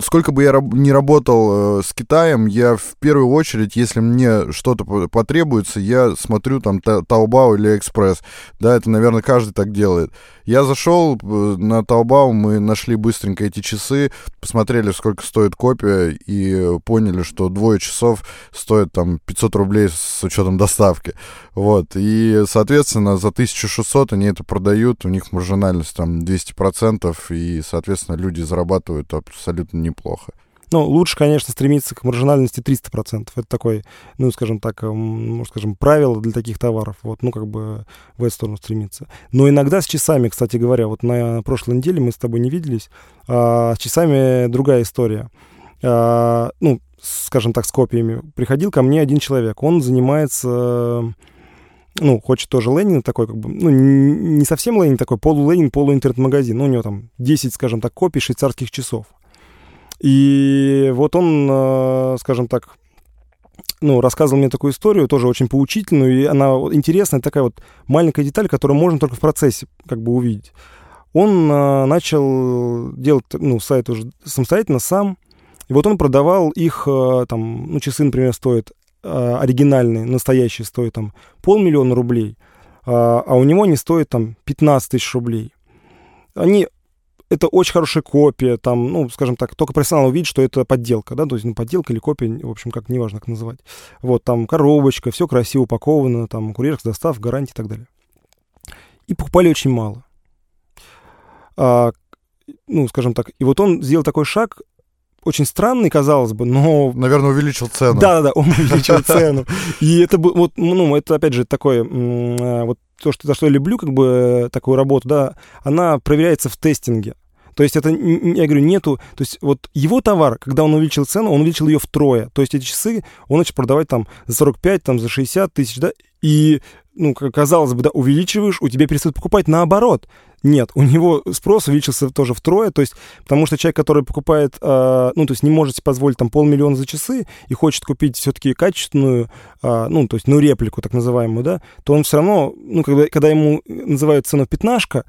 сколько бы я не работал э, с Китаем, я в первую очередь, если мне что-то потребуется, я смотрю там Taobao или Express. Да, это, наверное, каждый так делает. Я зашел э, на Taobao, мы нашли быстренько эти часы, посмотрели, сколько стоит копия, и поняли, что двое часов стоит там 500 рублей с учетом доставки. Вот. И, соответственно, за 1600 они это продают, у них маржинальность там 200%, и, соответственно, люди зарабатывают абсолютно неплохо. Ну, лучше, конечно, стремиться к маржинальности 300%. Это такой, ну, скажем так, можно скажем, правило для таких товаров. Вот, ну, как бы в эту сторону стремиться. Но иногда с часами, кстати говоря, вот на прошлой неделе мы с тобой не виделись, а с часами другая история. А, ну, скажем так, с копиями. Приходил ко мне один человек, он занимается ну, хочет тоже лендинг такой, как бы, ну, не совсем лендинг такой, полулендинг, полуинтернет-магазин. Ну, у него там 10, скажем так, копий швейцарских часов. И вот он, э, скажем так, ну, рассказывал мне такую историю, тоже очень поучительную, и она интересная, такая вот маленькая деталь, которую можно только в процессе как бы увидеть. Он а, начал делать, ну, сайт уже самостоятельно сам, и вот он продавал их, а, там, ну, часы, например, стоят а, оригинальные, настоящие стоят там полмиллиона рублей, а, а у него они стоят там 15 тысяч рублей. Они это очень хорошая копия, там, ну, скажем так, только профессионал увидит, что это подделка, да, то есть, ну, подделка или копия, в общем, как, неважно, как называть. Вот, там, коробочка, все красиво упаковано, там, курьерская доставка, гарантия и так далее. И покупали очень мало. А, ну, скажем так, и вот он сделал такой шаг, очень странный, казалось бы, но... Наверное, увеличил цену. Да-да-да, он увеличил цену. И это, вот, ну, это, опять же, такое, а, вот то, что, за что я люблю, как бы, такую работу, да, она проверяется в тестинге. То есть это, я говорю, нету... То есть вот его товар, когда он увеличил цену, он увеличил ее втрое. То есть эти часы он начал продавать там за 45, там за 60 тысяч, да, и, ну, казалось бы, да, увеличиваешь, у тебя перестают покупать наоборот. Нет, у него спрос увеличился тоже втрое, то есть, потому что человек, который покупает, э, ну, то есть не может себе позволить там полмиллиона за часы и хочет купить все-таки качественную, э, ну, то есть, ну, реплику так называемую, да, то он все равно, ну, когда, когда ему называют цену пятнашка,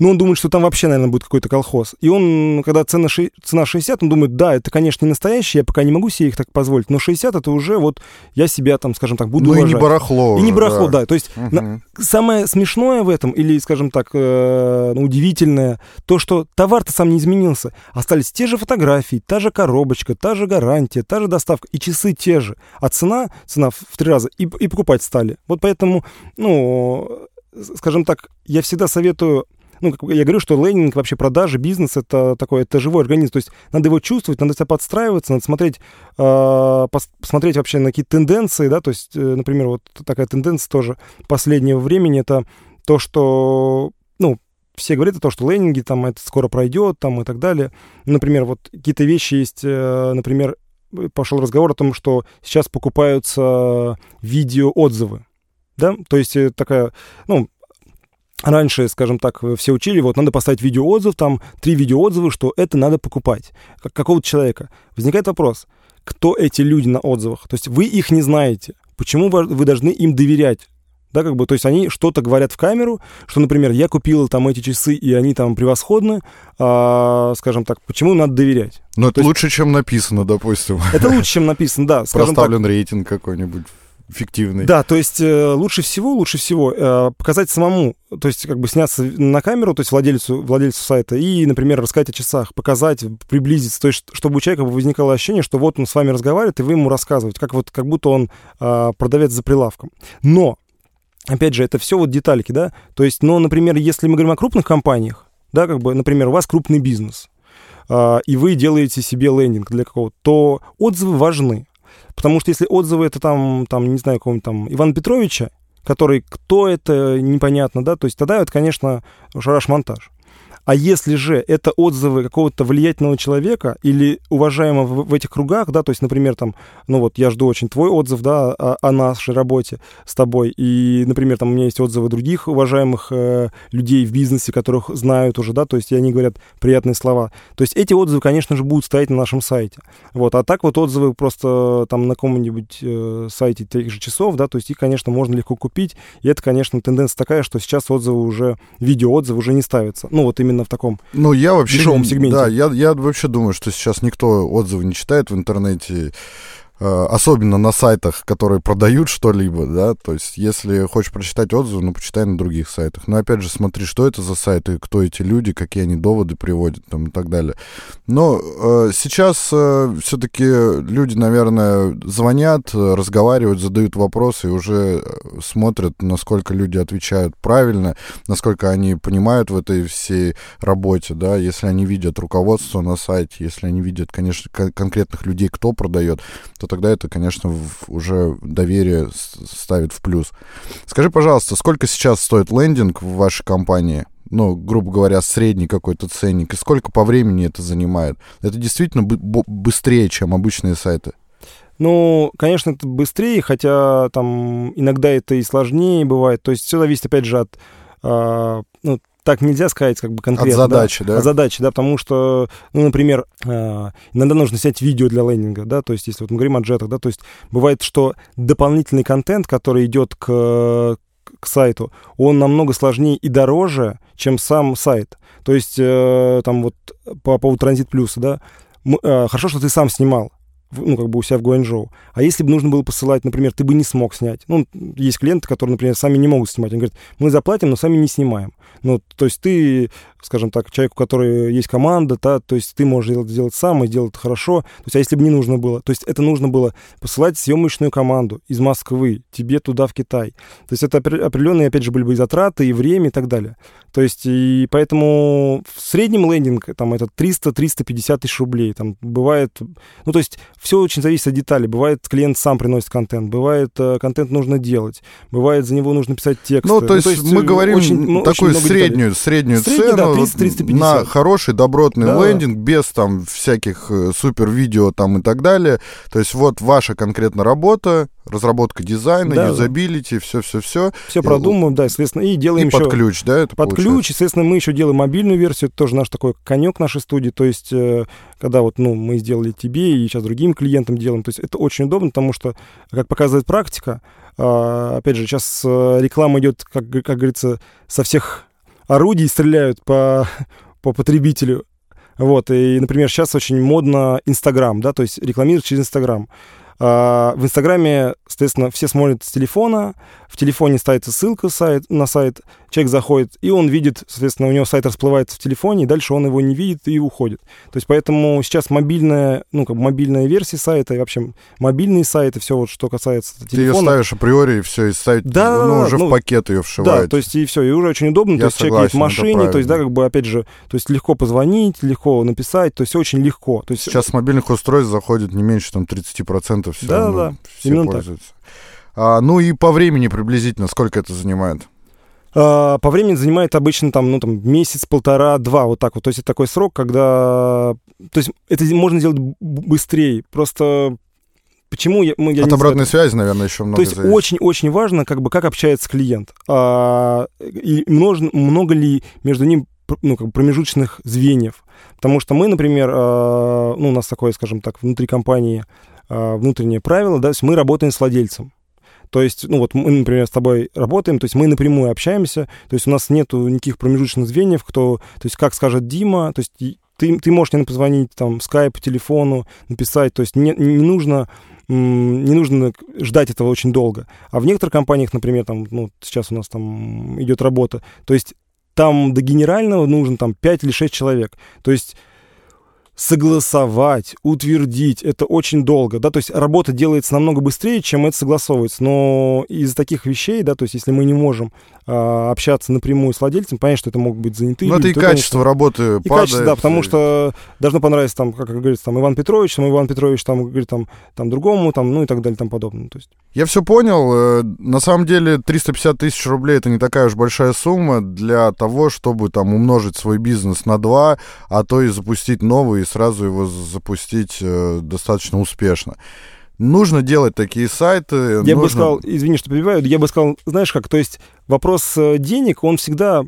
но он думает, что там вообще, наверное, будет какой-то колхоз. И он, когда цена, ши, цена 60, он думает, да, это, конечно, не настоящий, я пока не могу себе их так позволить, но 60 это уже вот я себя там, скажем так, буду ну, уважать. и не барахло. И не барахло, да. да. То есть угу. на, самое смешное в этом, или, скажем так, э, ну, удивительное, то, что товар-то сам не изменился. Остались те же фотографии, та же коробочка, та же гарантия, та же доставка, и часы те же. А цена, цена в три раза, и, и покупать стали. Вот поэтому, ну, скажем так, я всегда советую ну, как я говорю, что лендинг, вообще продажи, бизнес, это такой, это живой организм, то есть надо его чувствовать, надо себя подстраиваться, надо смотреть, э, посмотреть вообще на какие-то тенденции, да, то есть, э, например, вот такая тенденция тоже последнего времени, это то, что, ну, все говорят о том, что лендинги, там, это скоро пройдет, там, и так далее. Например, вот какие-то вещи есть, э, например, пошел разговор о том, что сейчас покупаются видеоотзывы, да, то есть э, такая, ну, Раньше, скажем так, все учили, вот надо поставить видеоотзыв, там три видеоотзыва, что это надо покупать. Как какого-то человека. Возникает вопрос, кто эти люди на отзывах? То есть вы их не знаете. Почему вы должны им доверять? Да, как бы, то есть они что-то говорят в камеру, что, например, я купил там эти часы, и они там превосходны, а, скажем так, почему надо доверять? Ну, это то лучше, есть... чем написано, допустим. Это лучше, чем написано, да. Проставлен так. рейтинг какой-нибудь фиктивный. Да, то есть э, лучше всего, лучше всего э, показать самому, то есть как бы сняться на камеру, то есть владельцу, владельцу сайта, и, например, рассказать о часах, показать, приблизиться, то есть чтобы у человека возникало ощущение, что вот он с вами разговаривает, и вы ему рассказываете, как вот как будто он э, продавец за прилавком. Но, опять же, это все вот детальки, да, то есть, ну, например, если мы говорим о крупных компаниях, да, как бы, например, у вас крупный бизнес, э, и вы делаете себе лендинг для какого-то, то отзывы важны. Потому что если отзывы это там, там не знаю, какого-нибудь там Ивана Петровича, который кто это, непонятно, да, то есть тогда это, конечно, шараш-монтаж. А если же это отзывы какого-то влиятельного человека или уважаемого в, в этих кругах, да, то есть, например, там, ну вот я жду очень твой отзыв, да, о, о нашей работе с тобой, и, например, там у меня есть отзывы других уважаемых э, людей в бизнесе, которых знают уже, да, то есть и они говорят приятные слова. То есть эти отзывы, конечно же, будут стоять на нашем сайте. Вот, а так вот отзывы просто там на каком-нибудь э, сайте тех же часов, да, то есть их, конечно, можно легко купить, и это, конечно, тенденция такая, что сейчас отзывы уже, видеоотзывы уже не ставятся. Ну вот именно именно в таком ну, я вообще, дешевом сегменте. Да, я, я вообще думаю, что сейчас никто отзывы не читает в интернете. Э, особенно на сайтах, которые продают что-либо, да, то есть если хочешь прочитать отзывы, ну, почитай на других сайтах. Но опять же, смотри, что это за сайты, кто эти люди, какие они доводы приводят там и так далее. Но э, сейчас э, все-таки люди, наверное, звонят, разговаривают, задают вопросы и уже э, смотрят, насколько люди отвечают правильно, насколько они понимают в этой всей работе, да, если они видят руководство на сайте, если они видят, конечно, конкретных людей, кто продает, то тогда это, конечно, уже доверие ставит в плюс. Скажи, пожалуйста, сколько сейчас стоит лендинг в вашей компании? ну, грубо говоря, средний какой-то ценник, и сколько по времени это занимает? Это действительно быстрее, чем обычные сайты? Ну, конечно, это быстрее, хотя там иногда это и сложнее бывает. То есть все зависит, опять же, от, э, ну, так нельзя сказать как бы конкретно. От задачи, да? да? От задачи, да, потому что, ну, например, э, иногда нужно снять видео для лендинга, да, то есть если вот мы говорим о джетах, да, то есть бывает, что дополнительный контент, который идет к, к сайту, он намного сложнее и дороже, чем сам сайт. То есть э, там вот по поводу Транзит Плюса, да, мы, э, хорошо, что ты сам снимал, ну, как бы у себя в Гуанчжоу. А если бы нужно было посылать, например, ты бы не смог снять. Ну, есть клиенты, которые, например, сами не могут снимать. Они говорят, мы заплатим, но сами не снимаем. Ну, то есть ты, скажем так, человек, у которого есть команда, да, то есть ты можешь это сделать сам и делать хорошо. То есть, а если бы не нужно было? То есть это нужно было посылать съемочную команду из Москвы тебе туда, в Китай. То есть это определенные, опять же, были бы и затраты, и время, и так далее. То есть, и поэтому в среднем лендинг, там, это 300-350 тысяч рублей. Там бывает, ну, то есть все очень зависит от деталей. Бывает, клиент сам приносит контент, бывает, э, контент нужно делать, бывает, за него нужно писать текст. Ну, то есть, ну, то есть мы говорим очень, ну, такую очень среднюю, среднюю цену да, 30 на хороший добротный да. лендинг, без там всяких э, супер видео там и так далее. То есть вот ваша конкретно работа, разработка дизайна, да, юзабилити, все-все-все. Все продумываем, да, соответственно, и делаем и еще... под ключ, да, это Под получается? ключ, естественно, мы еще делаем мобильную версию, это тоже наш такой конек нашей студии, то есть э, когда вот, ну, мы сделали тебе и сейчас другим клиентам делаем, то есть это очень удобно, потому что, как показывает практика, а, опять же, сейчас э, реклама идет, как, как говорится, со всех орудий стреляют по, по потребителю. Вот, и, например, сейчас очень модно Инстаграм, да, то есть рекламировать через Инстаграм. А, в Инстаграме, соответственно, все смотрят с телефона, в телефоне ставится ссылка сайт, на сайт, человек заходит, и он видит, соответственно, у него сайт расплывается в телефоне, и дальше он его не видит и уходит. То есть поэтому сейчас мобильная, ну, как бы мобильная версия сайта, и вообще мобильные сайты, все вот, что касается телефона. Ты ее ставишь априори, и все, и сайт, да, ну, уже ну, в пакет ее вшивают. Да, то есть и все, и уже очень удобно, Я то есть согласен, человек едет в машине, то есть, да, как бы, опять же, то есть легко позвонить, легко написать, то есть очень легко. То есть... Сейчас с мобильных устройств заходит не меньше, там, 30% все да, равно, да, все именно пользуются. Так. А, ну и по времени приблизительно сколько это занимает? А, по времени занимает обычно там, ну, там месяц, полтора, два, вот так вот. То есть это такой срок, когда... То есть это можно сделать быстрее. Просто Почему я, ну, я От обратной знаю. связи, наверное, еще много То есть очень-очень важно, как бы, как общается клиент. А, и много, много ли между ним ну, как бы промежуточных звеньев. Потому что мы, например, а, ну, у нас такое, скажем так, внутри компании внутреннее правило, да, то есть мы работаем с владельцем. То есть, ну вот мы, например, с тобой работаем, то есть мы напрямую общаемся, то есть у нас нету никаких промежуточных звеньев, кто, то есть как скажет Дима, то есть ты, ты можешь мне позвонить там в скайп, телефону, написать, то есть не, не нужно не нужно ждать этого очень долго. А в некоторых компаниях, например, там, ну, сейчас у нас там идет работа, то есть там до генерального нужно там 5 или 6 человек. То есть согласовать, утвердить, это очень долго, да, то есть работа делается намного быстрее, чем это согласовывается, но из таких вещей, да, то есть если мы не можем а, общаться напрямую с владельцем, понятно, что это могут быть занятые Ну, это и качество конечно, работы и падает. Качество, да, потому что должно понравиться, там, как говорится, там, Иван Петрович, там, Иван Петрович, там, говорит, там, там, другому, там, ну, и так далее, там, подобное, то есть. Я все понял, э, на самом деле 350 тысяч рублей это не такая уж большая сумма для того, чтобы, там, умножить свой бизнес на два, а то и запустить новый сразу его запустить э, достаточно успешно. Нужно делать такие сайты. Я нужно... бы сказал, извини, что перебиваю, я бы сказал, знаешь как, то есть вопрос э, денег, он всегда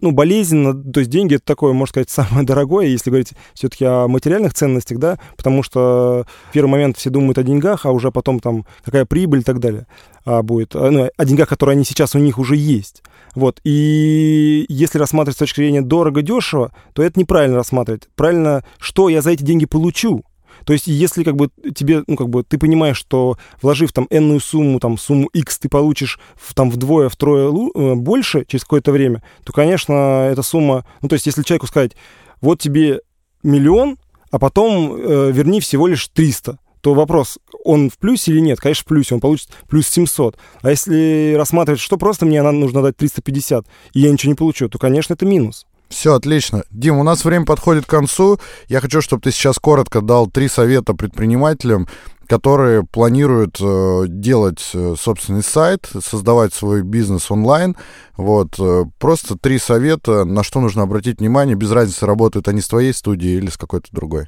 ну, болезненно, то есть деньги это такое, можно сказать, самое дорогое, если говорить все-таки о материальных ценностях, да, потому что в первый момент все думают о деньгах, а уже потом там какая прибыль и так далее а, будет, а, ну, о деньгах, которые они сейчас у них уже есть. Вот, и если рассматривать с точки зрения дорого-дешево, то это неправильно рассматривать. Правильно, что я за эти деньги получу, то есть, если как бы тебе, ну, как бы ты понимаешь, что вложив там энную сумму, там, сумму X ты получишь в, там вдвое, втрое э, больше через какое-то время, то, конечно, эта сумма... Ну, то есть, если человеку сказать, вот тебе миллион, а потом э, верни всего лишь 300, то вопрос, он в плюсе или нет? Конечно, в плюсе, он получит плюс 700. А если рассматривать, что просто мне нужно дать 350, и я ничего не получу, то, конечно, это минус. Все, отлично. Дим, у нас время подходит к концу. Я хочу, чтобы ты сейчас коротко дал три совета предпринимателям, которые планируют э, делать э, собственный сайт, создавать свой бизнес онлайн. Вот, э, просто три совета, на что нужно обратить внимание, без разницы, работают они с твоей студией или с какой-то другой.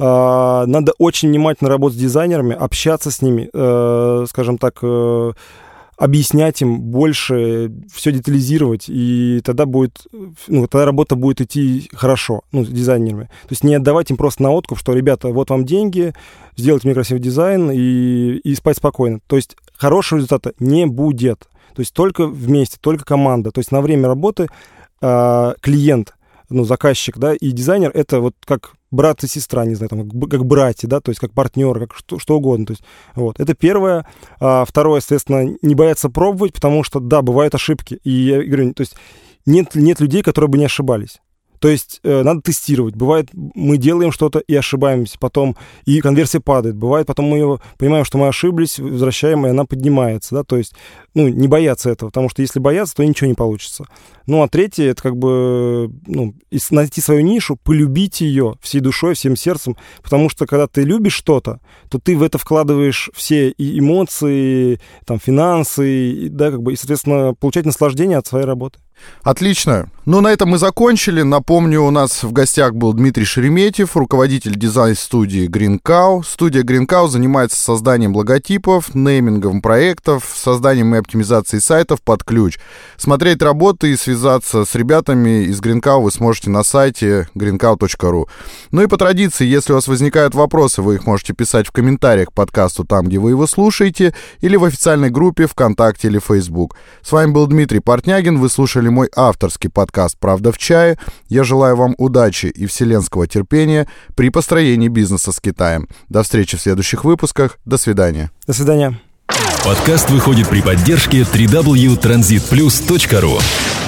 А, надо очень внимательно работать с дизайнерами, общаться с ними, э, скажем так, э, объяснять им больше, все детализировать, и тогда будет, ну, тогда работа будет идти хорошо, ну, с дизайнерами. То есть не отдавать им просто на откуп, что, ребята, вот вам деньги, сделайте мне красивый дизайн и, и спать спокойно. То есть хорошего результата не будет. То есть только вместе, только команда. То есть на время работы э, клиент, ну, заказчик, да, и дизайнер — это вот как брат и сестра, не знаю, там, как, братья, да, то есть как партнеры, как что, что угодно. То есть, вот, это первое. А, второе, соответственно, не бояться пробовать, потому что, да, бывают ошибки. И я говорю, то есть нет, нет людей, которые бы не ошибались. То есть э, надо тестировать. Бывает, мы делаем что-то и ошибаемся, потом и конверсия падает. Бывает, потом мы понимаем, что мы ошиблись, возвращаем, и она поднимается, да, то есть, ну, не бояться этого, потому что если бояться, то ничего не получится. Ну, а третье, это как бы, ну, найти свою нишу, полюбить ее всей душой, всем сердцем, потому что когда ты любишь что-то, то ты в это вкладываешь все и эмоции, там, финансы, и, да, как бы, и, соответственно, получать наслаждение от своей работы. Отлично. Ну, на этом мы закончили. Напомню, у нас в гостях был Дмитрий Шереметьев, руководитель дизайн-студии Green Cow. Студия Green Cow занимается созданием логотипов, неймингом проектов, созданием и оптимизацией сайтов под ключ. Смотреть работы и связаться с ребятами из Green Cow вы сможете на сайте greencow.ru. Ну и по традиции, если у вас возникают вопросы, вы их можете писать в комментариях к подкасту там, где вы его слушаете, или в официальной группе ВКонтакте или Facebook. С вами был Дмитрий Портнягин. Вы слушали слушали мой авторский подкаст «Правда в чае». Я желаю вам удачи и вселенского терпения при построении бизнеса с Китаем. До встречи в следующих выпусках. До свидания. До свидания. Подкаст выходит при поддержке www.transitplus.ru